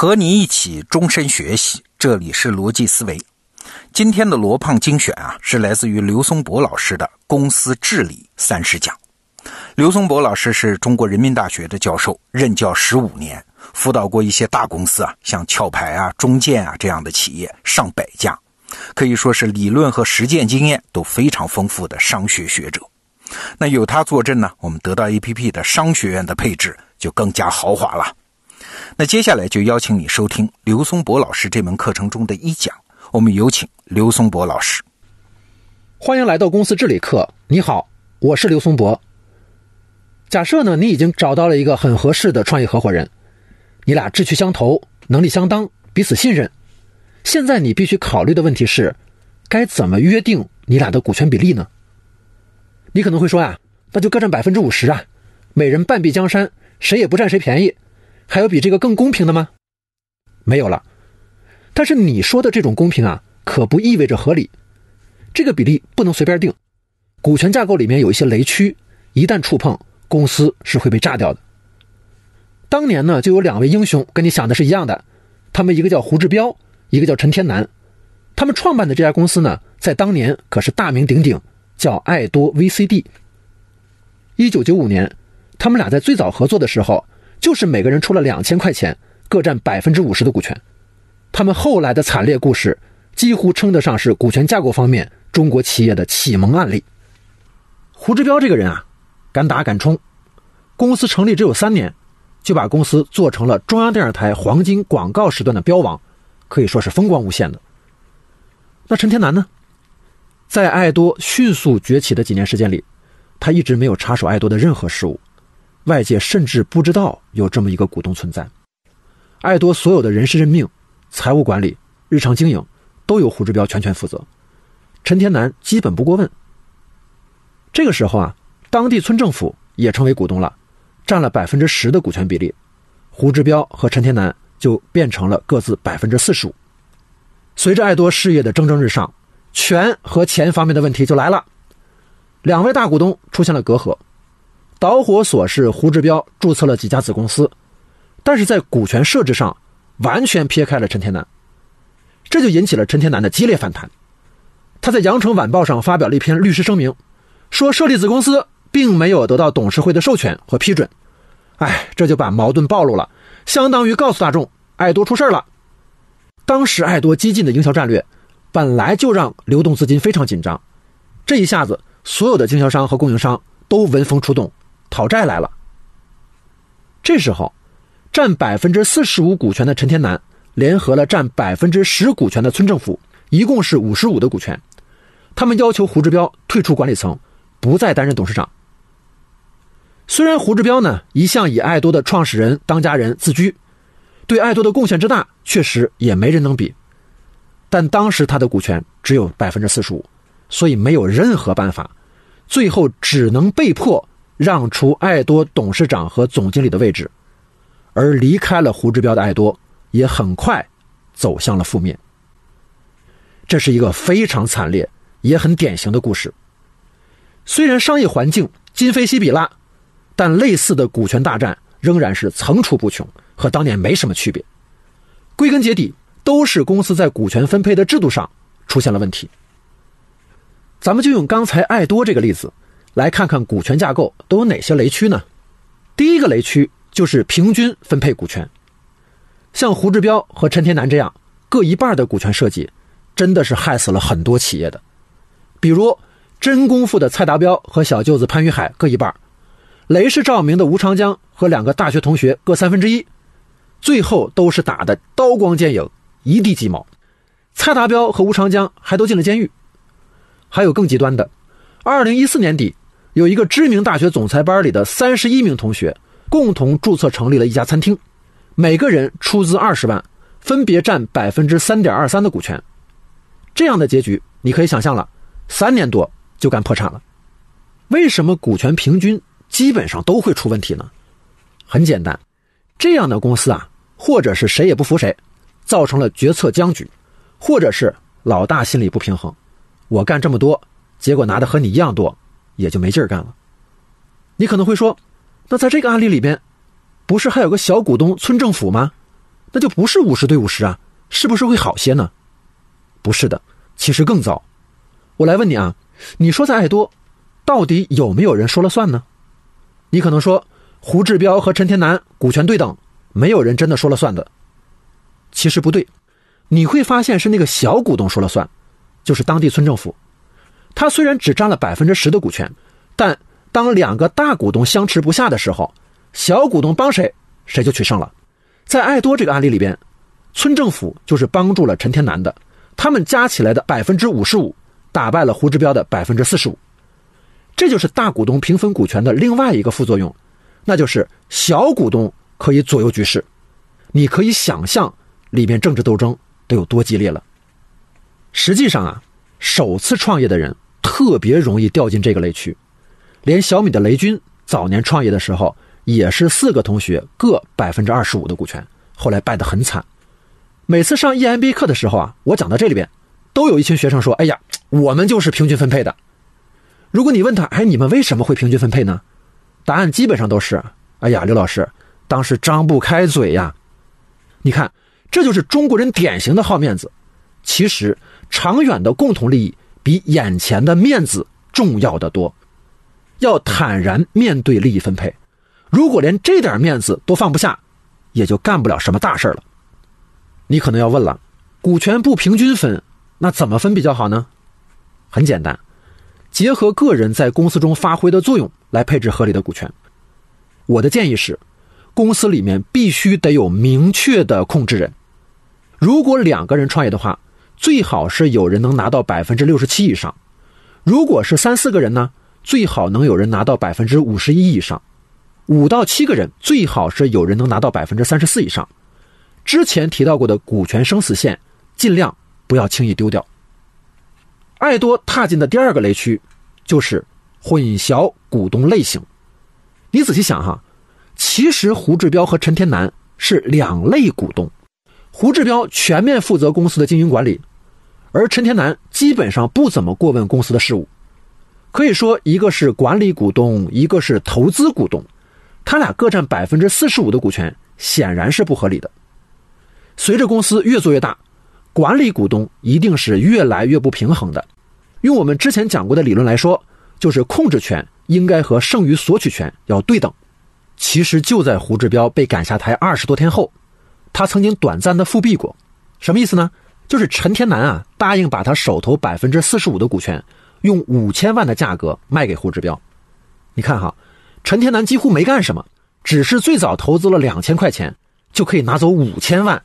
和你一起终身学习，这里是逻辑思维。今天的罗胖精选啊，是来自于刘松博老师的《公司治理三十讲》。刘松博老师是中国人民大学的教授，任教十五年，辅导过一些大公司啊，像壳牌啊、中建啊这样的企业上百家，可以说是理论和实践经验都非常丰富的商学学者。那有他坐镇呢，我们得到 APP 的商学院的配置就更加豪华了。那接下来就邀请你收听刘松博老师这门课程中的一讲。我们有请刘松博老师。欢迎来到公司治理课。你好，我是刘松博。假设呢，你已经找到了一个很合适的创业合伙人，你俩志趣相投，能力相当，彼此信任。现在你必须考虑的问题是，该怎么约定你俩的股权比例呢？你可能会说呀，那就各占百分之五十啊，每人半壁江山，谁也不占谁便宜。还有比这个更公平的吗？没有了。但是你说的这种公平啊，可不意味着合理。这个比例不能随便定，股权架构里面有一些雷区，一旦触碰，公司是会被炸掉的。当年呢，就有两位英雄跟你想的是一样的，他们一个叫胡志标，一个叫陈天南。他们创办的这家公司呢，在当年可是大名鼎鼎，叫爱多 VCD。一九九五年，他们俩在最早合作的时候。就是每个人出了两千块钱，各占百分之五十的股权。他们后来的惨烈故事，几乎称得上是股权架构方面中国企业的启蒙案例。胡志标这个人啊，敢打敢冲，公司成立只有三年，就把公司做成了中央电视台黄金广告时段的标王，可以说是风光无限的。那陈天南呢，在爱多迅速崛起的几年时间里，他一直没有插手爱多的任何事务。外界甚至不知道有这么一个股东存在。爱多所有的人事任命、财务管理、日常经营，都由胡志标全权负责。陈天南基本不过问。这个时候啊，当地村政府也成为股东了，占了百分之十的股权比例。胡志标和陈天南就变成了各自百分之四十五。随着爱多事业的蒸蒸日上，权和钱方面的问题就来了。两位大股东出现了隔阂。导火索是胡志标注册了几家子公司，但是在股权设置上完全撇开了陈天南，这就引起了陈天南的激烈反弹。他在《羊城晚报》上发表了一篇律师声明，说设立子公司并没有得到董事会的授权和批准。哎，这就把矛盾暴露了，相当于告诉大众爱多出事了。当时爱多激进的营销战略本来就让流动资金非常紧张，这一下子所有的经销商和供应商都闻风出动。讨债来了。这时候，占百分之四十五股权的陈天南联合了占百分之十股权的村政府，一共是五十五的股权。他们要求胡志标退出管理层，不再担任董事长。虽然胡志标呢一向以爱多的创始人当家人自居，对爱多的贡献之大，确实也没人能比。但当时他的股权只有百分之四十五，所以没有任何办法，最后只能被迫。让出爱多董事长和总经理的位置，而离开了胡志标的爱多也很快走向了覆灭。这是一个非常惨烈也很典型的故事。虽然商业环境今非昔比啦，但类似的股权大战仍然是层出不穷，和当年没什么区别。归根结底，都是公司在股权分配的制度上出现了问题。咱们就用刚才爱多这个例子。来看看股权架构都有哪些雷区呢？第一个雷区就是平均分配股权。像胡志标和陈天南这样各一半的股权设计，真的是害死了很多企业的。比如真功夫的蔡达标和小舅子潘玉海各一半，雷氏照明的吴长江和两个大学同学各三分之一，最后都是打的刀光剑影，一地鸡毛。蔡达标和吴长江还都进了监狱。还有更极端的，二零一四年底。有一个知名大学总裁班里的三十一名同学，共同注册成立了一家餐厅，每个人出资二十万，分别占百分之三点二三的股权。这样的结局你可以想象了，三年多就干破产了。为什么股权平均基本上都会出问题呢？很简单，这样的公司啊，或者是谁也不服谁，造成了决策僵局，或者是老大心里不平衡，我干这么多，结果拿的和你一样多。也就没劲儿干了。你可能会说，那在这个案例里边，不是还有个小股东村政府吗？那就不是五十对五十啊，是不是会好些呢？不是的，其实更糟。我来问你啊，你说在爱多，到底有没有人说了算呢？你可能说胡志标和陈天南股权对等，没有人真的说了算的。其实不对，你会发现是那个小股东说了算，就是当地村政府。他虽然只占了百分之十的股权，但当两个大股东相持不下的时候，小股东帮谁，谁就取胜了。在爱多这个案例里边，村政府就是帮助了陈天南的，他们加起来的百分之五十五，打败了胡志标的百分之四十五。这就是大股东平分股权的另外一个副作用，那就是小股东可以左右局势。你可以想象里面政治斗争得有多激烈了。实际上啊，首次创业的人特别容易掉进这个雷区。连小米的雷军早年创业的时候，也是四个同学各百分之二十五的股权，后来败得很惨。每次上 EMB 课的时候啊，我讲到这里边，都有一群学生说：“哎呀，我们就是平均分配的。”如果你问他，哎，你们为什么会平均分配呢？答案基本上都是，哎呀，刘老师当时张不开嘴呀。你看，这就是中国人典型的好面子。其实，长远的共同利益比眼前的面子重要的多。要坦然面对利益分配。如果连这点面子都放不下，也就干不了什么大事了。你可能要问了，股权不平均分，那怎么分比较好呢？很简单。结合个人在公司中发挥的作用来配置合理的股权。我的建议是，公司里面必须得有明确的控制人。如果两个人创业的话，最好是有人能拿到百分之六十七以上；如果是三四个人呢，最好能有人拿到百分之五十一以上；五到七个人，最好是有人能拿到百分之三十四以上。之前提到过的股权生死线，尽量不要轻易丢掉。爱多踏进的第二个雷区，就是混淆股东类型。你仔细想哈，其实胡志标和陈天南是两类股东。胡志标全面负责公司的经营管理，而陈天南基本上不怎么过问公司的事务。可以说，一个是管理股东，一个是投资股东，他俩各占百分之四十五的股权，显然是不合理的。随着公司越做越大。管理股东一定是越来越不平衡的。用我们之前讲过的理论来说，就是控制权应该和剩余索取权要对等。其实就在胡志标被赶下台二十多天后，他曾经短暂的复辟过。什么意思呢？就是陈天南啊答应把他手头百分之四十五的股权用五千万的价格卖给胡志标。你看哈，陈天南几乎没干什么，只是最早投资了两千块钱，就可以拿走五千万。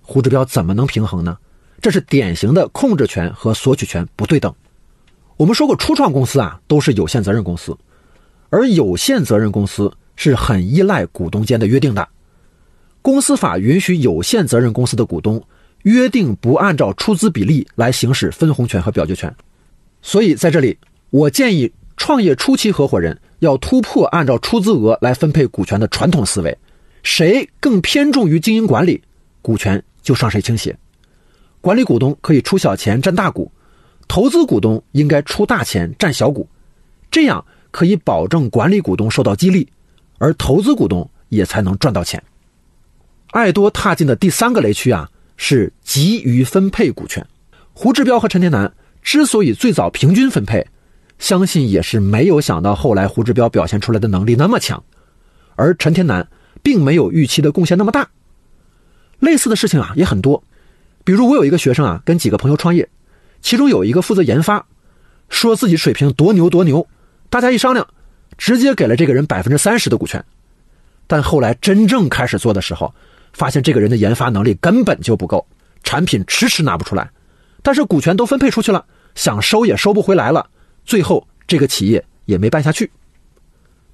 胡志标怎么能平衡呢？这是典型的控制权和索取权不对等。我们说过，初创公司啊都是有限责任公司，而有限责任公司是很依赖股东间的约定的。公司法允许有限责任公司的股东约定不按照出资比例来行使分红权和表决权。所以在这里，我建议创业初期合伙人要突破按照出资额来分配股权的传统思维，谁更偏重于经营管理，股权。就向谁倾斜？管理股东可以出小钱占大股，投资股东应该出大钱占小股，这样可以保证管理股东受到激励，而投资股东也才能赚到钱。爱多踏进的第三个雷区啊，是急于分配股权。胡志标和陈天南之所以最早平均分配，相信也是没有想到后来胡志标表现出来的能力那么强，而陈天南并没有预期的贡献那么大。类似的事情啊也很多，比如我有一个学生啊，跟几个朋友创业，其中有一个负责研发，说自己水平多牛多牛，大家一商量，直接给了这个人百分之三十的股权。但后来真正开始做的时候，发现这个人的研发能力根本就不够，产品迟迟拿不出来。但是股权都分配出去了，想收也收不回来了，最后这个企业也没办下去。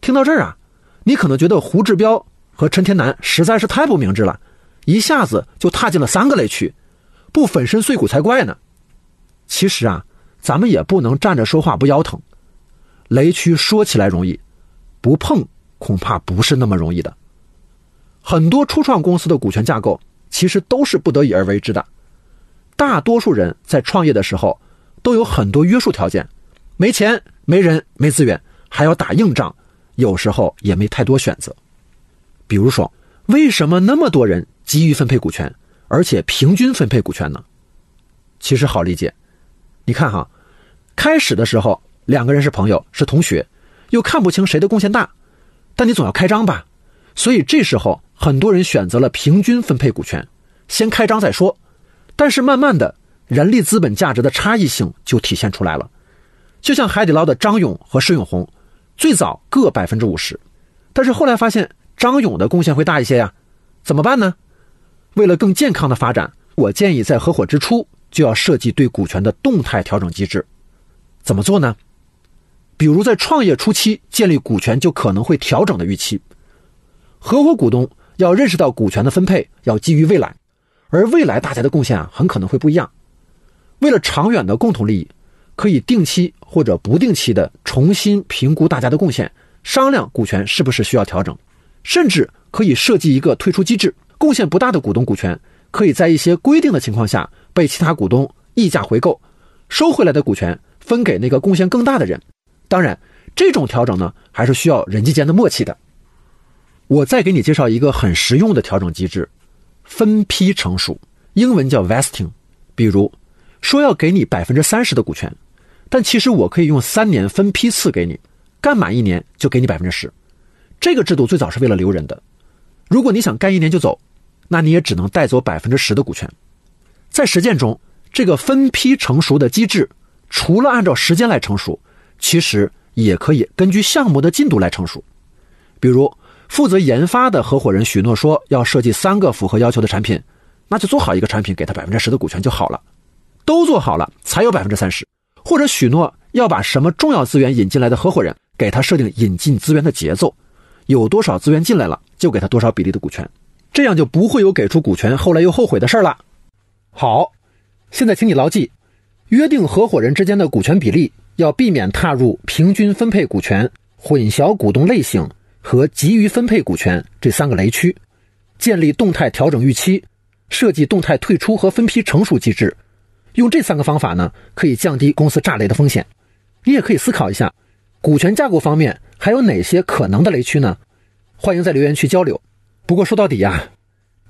听到这儿啊，你可能觉得胡志标和陈天南实在是太不明智了。一下子就踏进了三个雷区，不粉身碎骨才怪呢。其实啊，咱们也不能站着说话不腰疼。雷区说起来容易，不碰恐怕不是那么容易的。很多初创公司的股权架构其实都是不得已而为之的。大多数人在创业的时候都有很多约束条件，没钱、没人、没资源，还要打硬仗，有时候也没太多选择。比如说，为什么那么多人？急于分配股权，而且平均分配股权呢？其实好理解，你看哈，开始的时候两个人是朋友是同学，又看不清谁的贡献大，但你总要开张吧，所以这时候很多人选择了平均分配股权，先开张再说。但是慢慢的，人力资本价值的差异性就体现出来了，就像海底捞的张勇和施永红，最早各百分之五十，但是后来发现张勇的贡献会大一些呀，怎么办呢？为了更健康的发展，我建议在合伙之初。就要设计对股权的动态调整机制，怎么做呢？比如在创业初期建立股权就可能会调整的预期。合伙股东要认识到股权的分配要基于未来，而未来大家的贡献啊很可能会不一样。为了长远的共同利益，可以定期或者不定期的重新评估大家的贡献，商量股权是不是需要调整，甚至可以设计一个退出机制，贡献不大的股东股权可以在一些规定的情况下。被其他股东溢价回购，收回来的股权分给那个贡献更大的人。当然，这种调整呢，还是需要人际间的默契的。我再给你介绍一个很实用的调整机制——分批成熟，英文叫 vesting。比如说要给你百分之三十的股权，但其实我可以用三年分批次给你，干满一年就给你百分之十。这个制度最早是为了留人的。如果你想干一年就走，那你也只能带走百分之十的股权。在实践中，这个分批成熟的机制，除了按照时间来成熟，其实也可以根据项目的进度来成熟。比如，负责研发的合伙人许诺说要设计三个符合要求的产品，那就做好一个产品，给他百分之十的股权就好了。都做好了才有百分之三十。或者许诺要把什么重要资源引进来的合伙人，给他设定引进资源的节奏，有多少资源进来了，就给他多少比例的股权，这样就不会有给出股权后来又后悔的事儿了。好，现在请你牢记，约定合伙人之间的股权比例，要避免踏入平均分配股权、混淆股东类型和急于分配股权这三个雷区。建立动态调整预期，设计动态退出和分批成熟机制。用这三个方法呢，可以降低公司炸雷的风险。你也可以思考一下，股权架构方面还有哪些可能的雷区呢？欢迎在留言区交流。不过说到底呀，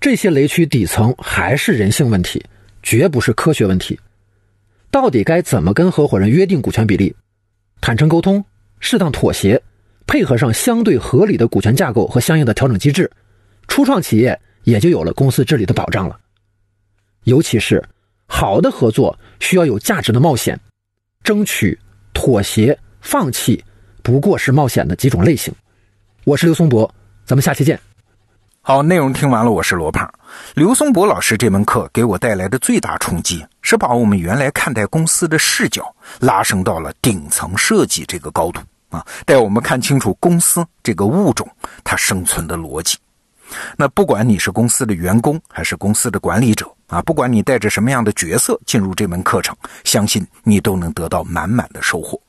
这些雷区底层还是人性问题。绝不是科学问题，到底该怎么跟合伙人约定股权比例？坦诚沟通，适当妥协，配合上相对合理的股权架构和相应的调整机制，初创企业也就有了公司治理的保障了。尤其是好的合作需要有价值的冒险，争取、妥协、放弃，不过是冒险的几种类型。我是刘松博，咱们下期见。好，内容听完了，我是罗胖。刘松博老师这门课给我带来的最大冲击，是把我们原来看待公司的视角拉升到了顶层设计这个高度啊，带我们看清楚公司这个物种它生存的逻辑。那不管你是公司的员工还是公司的管理者啊，不管你带着什么样的角色进入这门课程，相信你都能得到满满的收获。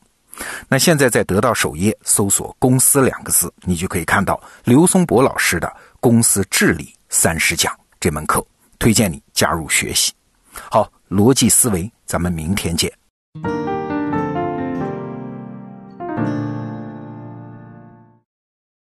那现在在得到首页搜索“公司”两个字，你就可以看到刘松博老师的。公司治理三十讲这门课，推荐你加入学习。好，逻辑思维，咱们明天见。